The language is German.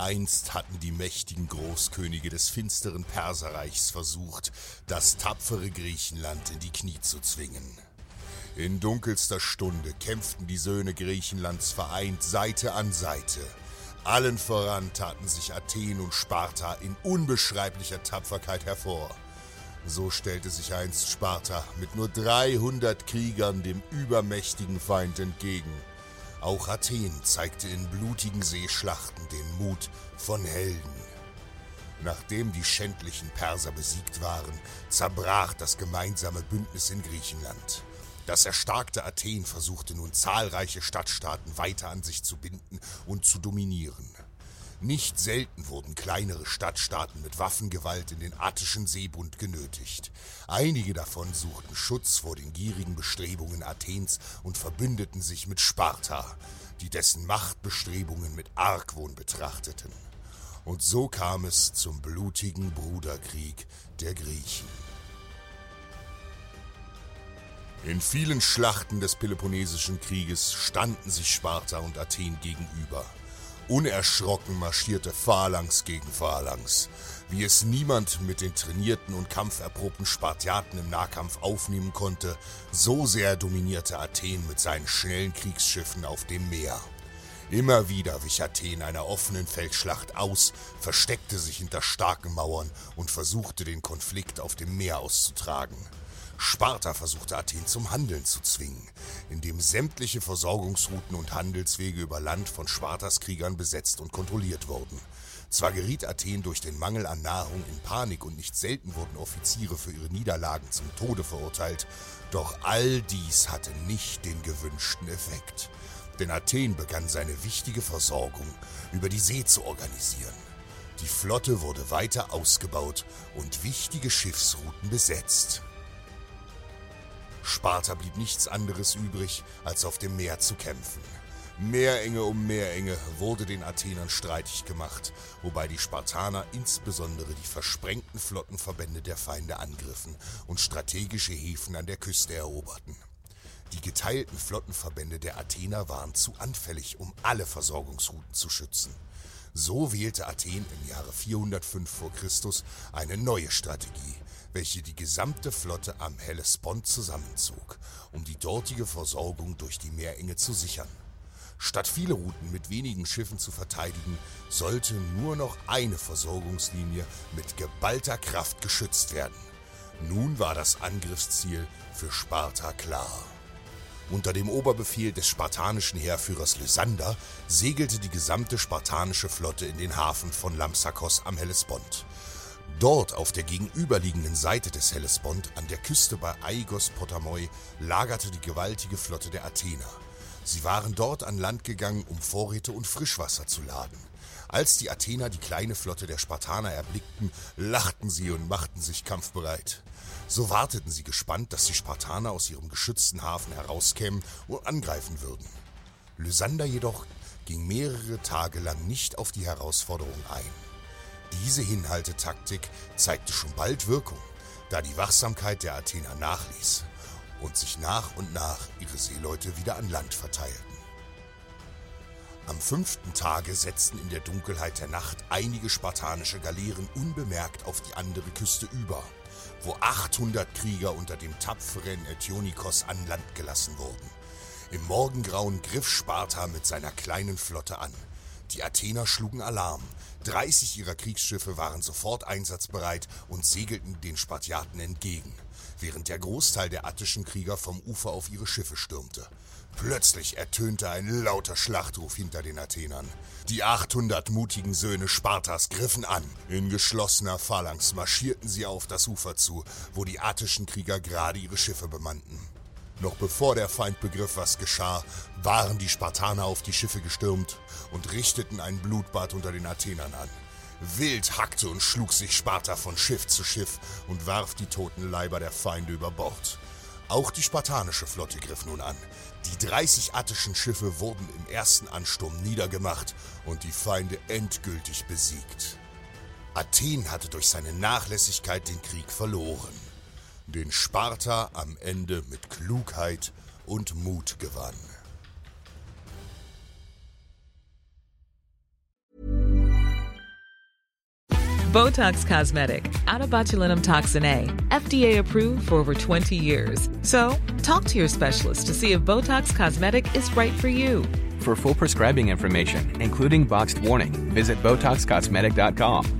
Einst hatten die mächtigen Großkönige des finsteren Perserreichs versucht, das tapfere Griechenland in die Knie zu zwingen. In dunkelster Stunde kämpften die Söhne Griechenlands vereint Seite an Seite. Allen voran taten sich Athen und Sparta in unbeschreiblicher Tapferkeit hervor. So stellte sich einst Sparta mit nur 300 Kriegern dem übermächtigen Feind entgegen. Auch Athen zeigte in blutigen Seeschlachten den Mut von Helden. Nachdem die schändlichen Perser besiegt waren, zerbrach das gemeinsame Bündnis in Griechenland. Das erstarkte Athen versuchte nun zahlreiche Stadtstaaten weiter an sich zu binden und zu dominieren. Nicht selten wurden kleinere Stadtstaaten mit Waffengewalt in den attischen Seebund genötigt. Einige davon suchten Schutz vor den gierigen Bestrebungen Athens und verbündeten sich mit Sparta, die dessen Machtbestrebungen mit Argwohn betrachteten. Und so kam es zum blutigen Bruderkrieg der Griechen. In vielen Schlachten des Peloponnesischen Krieges standen sich Sparta und Athen gegenüber. Unerschrocken marschierte Phalanx gegen Phalanx, wie es niemand mit den trainierten und kampferprobten Spartiaten im Nahkampf aufnehmen konnte, so sehr dominierte Athen mit seinen schnellen Kriegsschiffen auf dem Meer. Immer wieder wich Athen einer offenen Feldschlacht aus, versteckte sich hinter starken Mauern und versuchte den Konflikt auf dem Meer auszutragen. Sparta versuchte Athen zum Handeln zu zwingen, indem sämtliche Versorgungsrouten und Handelswege über Land von Spartas Kriegern besetzt und kontrolliert wurden. Zwar geriet Athen durch den Mangel an Nahrung in Panik und nicht selten wurden Offiziere für ihre Niederlagen zum Tode verurteilt, doch all dies hatte nicht den gewünschten Effekt. Denn Athen begann seine wichtige Versorgung über die See zu organisieren. Die Flotte wurde weiter ausgebaut und wichtige Schiffsrouten besetzt. Sparta blieb nichts anderes übrig, als auf dem Meer zu kämpfen. Meerenge um Meerenge wurde den Athenern streitig gemacht, wobei die Spartaner insbesondere die versprengten Flottenverbände der Feinde angriffen und strategische Häfen an der Küste eroberten. Die geteilten Flottenverbände der Athener waren zu anfällig, um alle Versorgungsrouten zu schützen. So wählte Athen im Jahre 405 vor Christus eine neue Strategie, welche die gesamte Flotte am Hellespont zusammenzog, um die dortige Versorgung durch die Meerenge zu sichern. Statt viele Routen mit wenigen Schiffen zu verteidigen, sollte nur noch eine Versorgungslinie mit geballter Kraft geschützt werden. Nun war das Angriffsziel für Sparta klar. Unter dem Oberbefehl des spartanischen Heerführers Lysander segelte die gesamte spartanische Flotte in den Hafen von Lampsakos am Hellespont. Dort auf der gegenüberliegenden Seite des Hellespont an der Küste bei Aigos Potamoi lagerte die gewaltige Flotte der Athener. Sie waren dort an Land gegangen, um Vorräte und Frischwasser zu laden. Als die Athener die kleine Flotte der Spartaner erblickten, lachten sie und machten sich kampfbereit. So warteten sie gespannt, dass die Spartaner aus ihrem geschützten Hafen herauskämen und angreifen würden. Lysander jedoch ging mehrere Tage lang nicht auf die Herausforderung ein. Diese Hinhaltetaktik zeigte schon bald Wirkung, da die Wachsamkeit der Athener nachließ und sich nach und nach ihre Seeleute wieder an Land verteilten. Am fünften Tage setzten in der Dunkelheit der Nacht einige spartanische Galeeren unbemerkt auf die andere Küste über, wo 800 Krieger unter dem tapferen Etionikos an Land gelassen wurden. Im Morgengrauen griff Sparta mit seiner kleinen Flotte an. Die Athener schlugen Alarm, 30 ihrer Kriegsschiffe waren sofort einsatzbereit und segelten den Spartiaten entgegen, während der Großteil der attischen Krieger vom Ufer auf ihre Schiffe stürmte. Plötzlich ertönte ein lauter Schlachtruf hinter den Athenern. Die 800 mutigen Söhne Spartas griffen an. In geschlossener Phalanx marschierten sie auf das Ufer zu, wo die attischen Krieger gerade ihre Schiffe bemannten. Noch bevor der Feind begriff, was geschah, waren die Spartaner auf die Schiffe gestürmt und richteten ein Blutbad unter den Athenern an. Wild hackte und schlug sich Sparta von Schiff zu Schiff und warf die toten Leiber der Feinde über Bord. Auch die spartanische Flotte griff nun an. Die 30 attischen Schiffe wurden im ersten Ansturm niedergemacht und die Feinde endgültig besiegt. Athen hatte durch seine Nachlässigkeit den Krieg verloren den Sparta am Ende mit Klugheit und Mut gewann. Botox Cosmetic, out of botulinum toxin A, FDA approved for over 20 years. So, talk to your specialist to see if Botox Cosmetic is right for you. For full prescribing information, including boxed warning, visit BotoxCosmetic.com